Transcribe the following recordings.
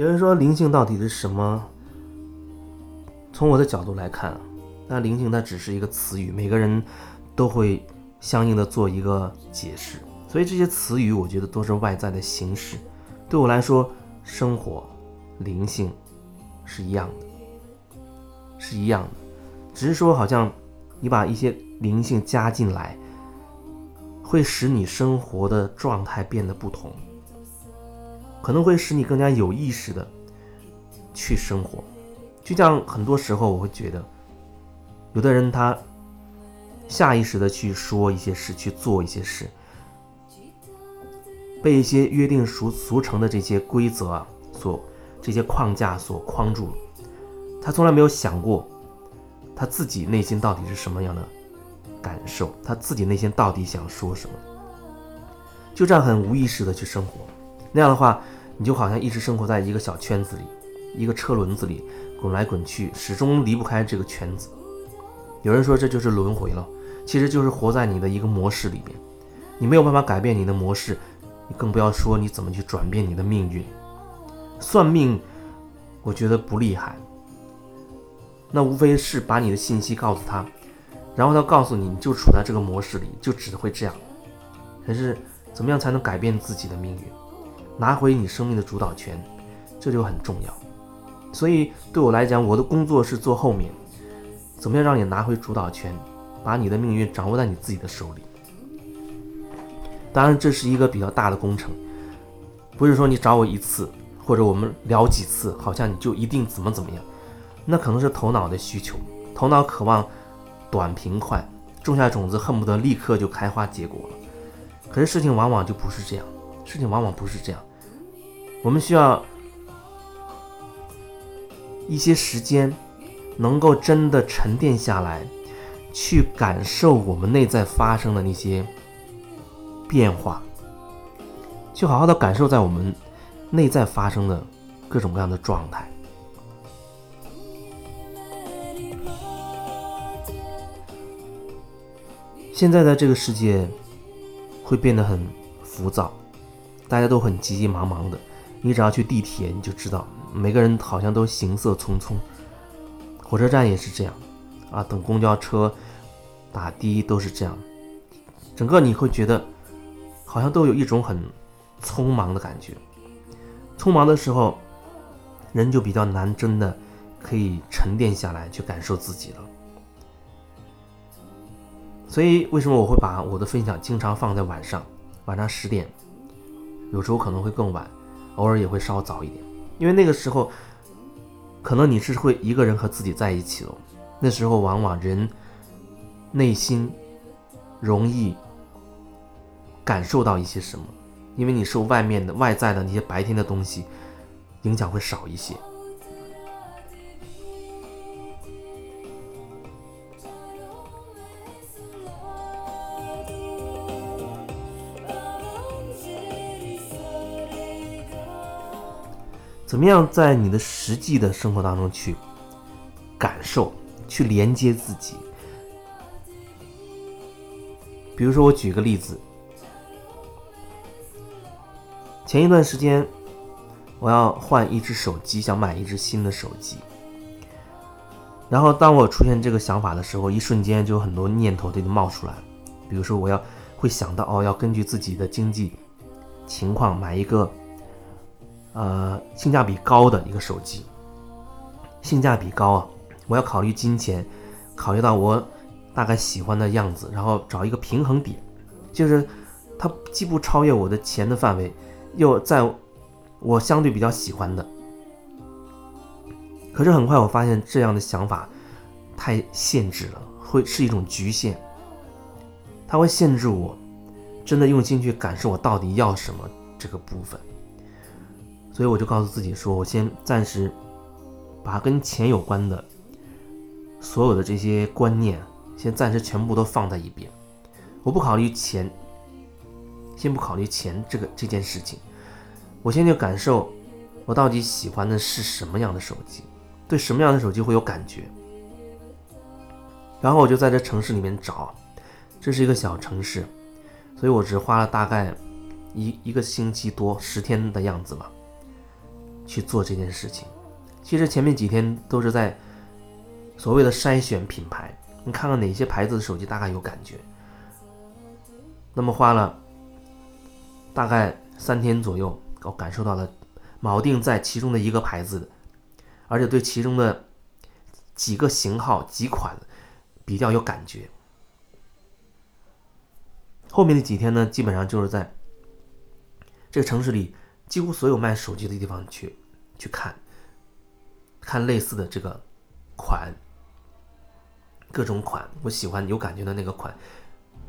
有人说灵性到底是什么？从我的角度来看，那灵性它只是一个词语，每个人都会相应的做一个解释。所以这些词语，我觉得都是外在的形式。对我来说，生活、灵性是一样的，是一样的，只是说好像你把一些灵性加进来，会使你生活的状态变得不同，可能会使你更加有意识的去生活。就像很多时候，我会觉得，有的人他下意识的去说一些事，去做一些事，被一些约定俗俗成的这些规则啊，所这些框架所框住了。他从来没有想过，他自己内心到底是什么样的感受，他自己内心到底想说什么。就这样很无意识的去生活，那样的话，你就好像一直生活在一个小圈子里，一个车轮子里。滚来滚去，始终离不开这个圈子。有人说这就是轮回了，其实就是活在你的一个模式里边，你没有办法改变你的模式，你更不要说你怎么去转变你的命运。算命，我觉得不厉害，那无非是把你的信息告诉他，然后他告诉你，你就处在这个模式里，就只会这样。可是怎么样才能改变自己的命运，拿回你生命的主导权，这就很重要。所以对我来讲，我的工作是做后面，怎么样让你拿回主导权，把你的命运掌握在你自己的手里。当然，这是一个比较大的工程，不是说你找我一次或者我们聊几次，好像你就一定怎么怎么样。那可能是头脑的需求，头脑渴望短平快，种下种子恨不得立刻就开花结果了。可是事情往往就不是这样，事情往往不是这样，我们需要。一些时间，能够真的沉淀下来，去感受我们内在发生的那些变化，去好好的感受在我们内在发生的各种各样的状态。现在的这个世界会变得很浮躁，大家都很急急忙忙的，你只要去地铁，你就知道。每个人好像都行色匆匆，火车站也是这样，啊，等公交车、打的都是这样，整个你会觉得好像都有一种很匆忙的感觉。匆忙的时候，人就比较难真的可以沉淀下来去感受自己了。所以，为什么我会把我的分享经常放在晚上，晚上十点，有时候可能会更晚，偶尔也会稍早一点。因为那个时候，可能你是会一个人和自己在一起了。那时候往往人内心容易感受到一些什么，因为你受外面的外在的那些白天的东西影响会少一些。怎么样在你的实际的生活当中去感受、去连接自己？比如说，我举个例子，前一段时间我要换一只手机，想买一只新的手机。然后，当我出现这个想法的时候，一瞬间就有很多念头就冒出来。比如说，我要会想到哦，要根据自己的经济情况买一个。呃，性价比高的一个手机，性价比高啊！我要考虑金钱，考虑到我大概喜欢的样子，然后找一个平衡点，就是它既不超越我的钱的范围，又在我相对比较喜欢的。可是很快我发现这样的想法太限制了，会是一种局限，它会限制我真的用心去感受我到底要什么这个部分。所以我就告诉自己说，我先暂时把跟钱有关的所有的这些观念，先暂时全部都放在一边。我不考虑钱，先不考虑钱这个这件事情。我先去感受，我到底喜欢的是什么样的手机，对什么样的手机会有感觉。然后我就在这城市里面找，这是一个小城市，所以我只花了大概一一个星期多十天的样子吧。去做这件事情。其实前面几天都是在所谓的筛选品牌，你看看哪些牌子的手机大概有感觉。那么花了大概三天左右，我感受到了锚定在其中的一个牌子，而且对其中的几个型号几款比较有感觉。后面的几天呢，基本上就是在这个城市里几乎所有卖手机的地方去去看，看类似的这个款，各种款，我喜欢有感觉的那个款，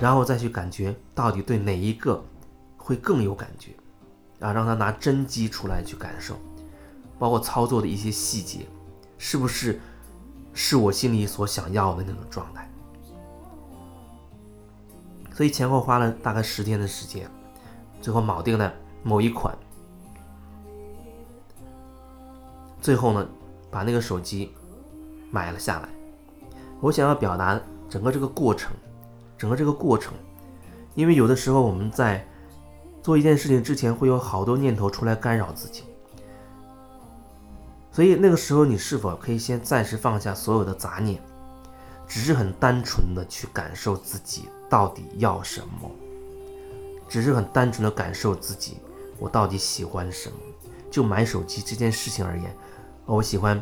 然后再去感觉到底对哪一个会更有感觉，啊，让他拿真机出来去感受，包括操作的一些细节，是不是是我心里所想要的那种状态。所以前后花了大概十天的时间，最后铆定了某一款，最后呢，把那个手机买了下来。我想要表达整个这个过程，整个这个过程，因为有的时候我们在做一件事情之前，会有好多念头出来干扰自己，所以那个时候你是否可以先暂时放下所有的杂念，只是很单纯的去感受自己。到底要什么？只是很单纯的感受自己，我到底喜欢什么？就买手机这件事情而言，我喜欢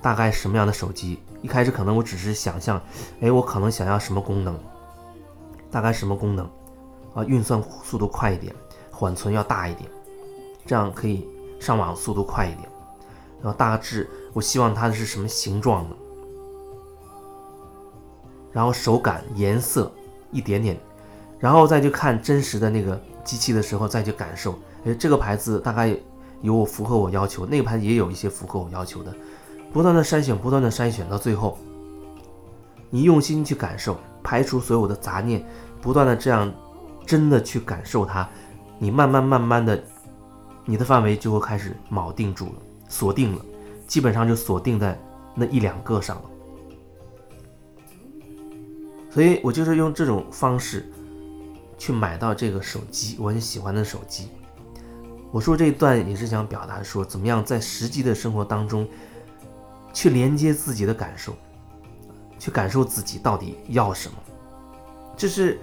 大概什么样的手机？一开始可能我只是想象，哎，我可能想要什么功能？大概什么功能？啊，运算速度快一点，缓存要大一点，这样可以上网速度快一点。然后大致我希望它的是什么形状的？然后手感、颜色。一点点，然后再去看真实的那个机器的时候，再去感受，哎，这个牌子大概有符合我要求，那个牌子也有一些符合我要求的，不断的筛选，不断的筛选，到最后，你用心去感受，排除所有的杂念，不断的这样真的去感受它，你慢慢慢慢的，你的范围就会开始铆定住了，锁定了，基本上就锁定在那一两个上了。所以我就是用这种方式去买到这个手机，我很喜欢的手机。我说这一段也是想表达说，怎么样在实际的生活当中去连接自己的感受，去感受自己到底要什么。这是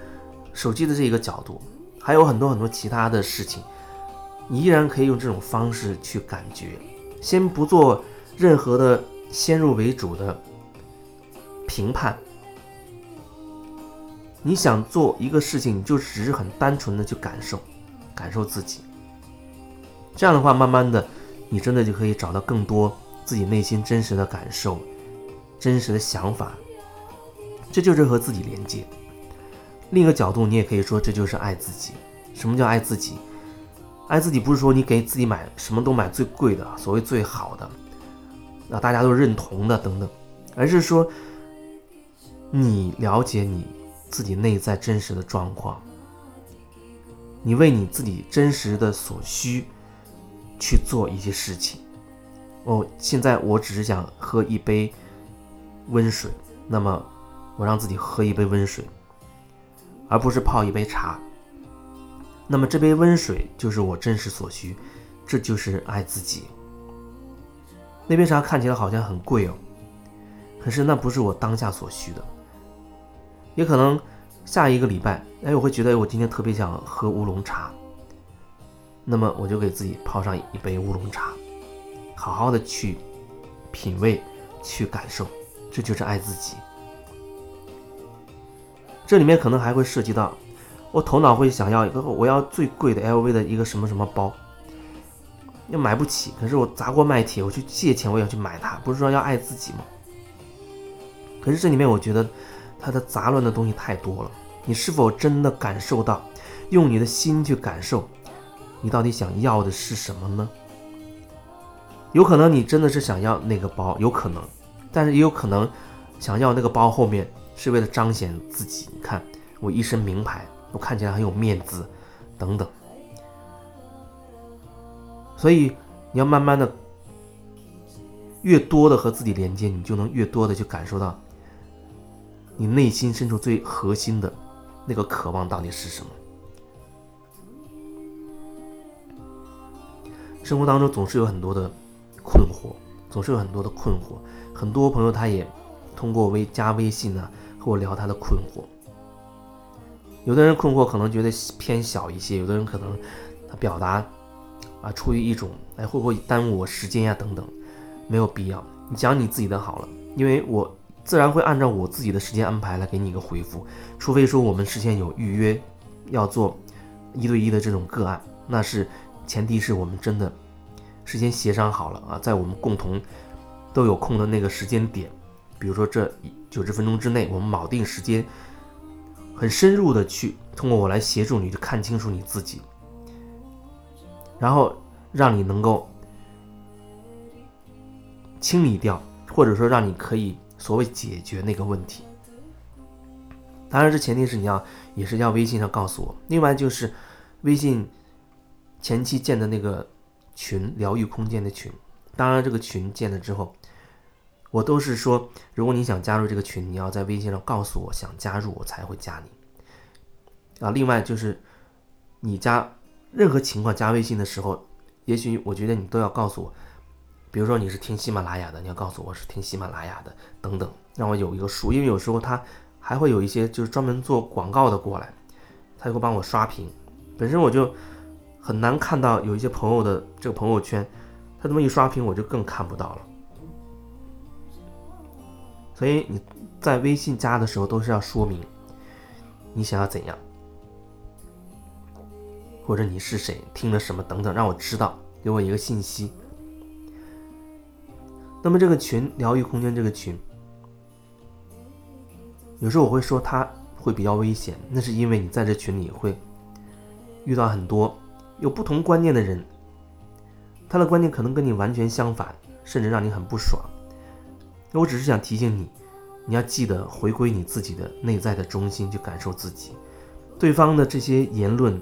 手机的这一个角度，还有很多很多其他的事情，你依然可以用这种方式去感觉，先不做任何的先入为主的评判。你想做一个事情，你就只是很单纯的去感受，感受自己。这样的话，慢慢的，你真的就可以找到更多自己内心真实的感受、真实的想法。这就是和自己连接。另一个角度，你也可以说这就是爱自己。什么叫爱自己？爱自己不是说你给自己买什么都买最贵的，所谓最好的，那大家都认同的等等，而是说你了解你。自己内在真实的状况，你为你自己真实的所需去做一些事情。哦，现在我只是想喝一杯温水，那么我让自己喝一杯温水，而不是泡一杯茶。那么这杯温水就是我真实所需，这就是爱自己。那杯茶看起来好像很贵哦，可是那不是我当下所需的。也可能下一个礼拜，哎，我会觉得我今天特别想喝乌龙茶，那么我就给自己泡上一杯乌龙茶，好好的去品味、去感受，这就是爱自己。这里面可能还会涉及到，我头脑会想要一个我要最贵的 LV 的一个什么什么包，又买不起，可是我砸锅卖铁，我去借钱，我也要去买它，不是说要爱自己吗？可是这里面我觉得。它的杂乱的东西太多了，你是否真的感受到？用你的心去感受，你到底想要的是什么呢？有可能你真的是想要那个包，有可能，但是也有可能想要那个包后面是为了彰显自己。你看我一身名牌，我看起来很有面子，等等。所以你要慢慢的，越多的和自己连接，你就能越多的去感受到。你内心深处最核心的那个渴望到底是什么？生活当中总是有很多的困惑，总是有很多的困惑。很多朋友他也通过微加微信呢和我聊他的困惑。有的人困惑可能觉得偏小一些，有的人可能他表达啊出于一种哎会不会耽误我时间呀等等，没有必要。你讲你自己的好了，因为我自然会按照我自己的时间安排来给你一个回复，除非说我们事先有预约要做一对一的这种个案，那是前提是我们真的事先协商好了啊，在我们共同都有空的那个时间点，比如说这九十分钟之内，我们铆定时间，很深入的去通过我来协助你去看清楚你自己，然后让你能够。清理掉，或者说让你可以所谓解决那个问题。当然，这前提是你要也是要微信上告诉我。另外就是微信前期建的那个群，疗愈空间的群。当然，这个群建了之后，我都是说，如果你想加入这个群，你要在微信上告诉我想加入，我才会加你。啊，另外就是你加任何情况加微信的时候，也许我觉得你都要告诉我。比如说你是听喜马拉雅的，你要告诉我是听喜马拉雅的，等等，让我有一个数。因为有时候他还会有一些就是专门做广告的过来，他就会帮我刷屏。本身我就很难看到有一些朋友的这个朋友圈，他这么一刷屏，我就更看不到了。所以你在微信加的时候都是要说明你想要怎样，或者你是谁，听了什么等等，让我知道，给我一个信息。那么这个群疗愈空间这个群，有时候我会说它会比较危险，那是因为你在这群里会遇到很多有不同观念的人，他的观念可能跟你完全相反，甚至让你很不爽。我只是想提醒你，你要记得回归你自己的内在的中心去感受自己。对方的这些言论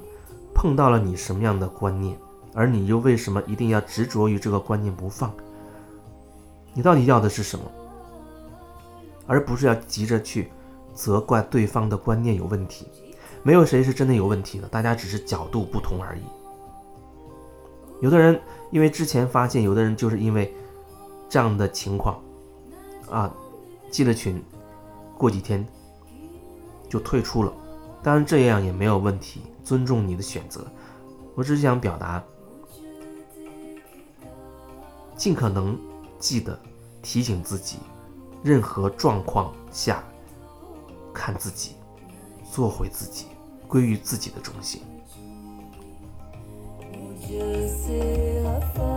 碰到了你什么样的观念，而你又为什么一定要执着于这个观念不放？你到底要的是什么？而不是要急着去责怪对方的观念有问题。没有谁是真的有问题的，大家只是角度不同而已。有的人因为之前发现，有的人就是因为这样的情况啊，进了群，过几天就退出了。当然这样也没有问题，尊重你的选择。我只是想表达，尽可能。记得提醒自己，任何状况下看自己，做回自己，归于自己的中心。esquecer a fome.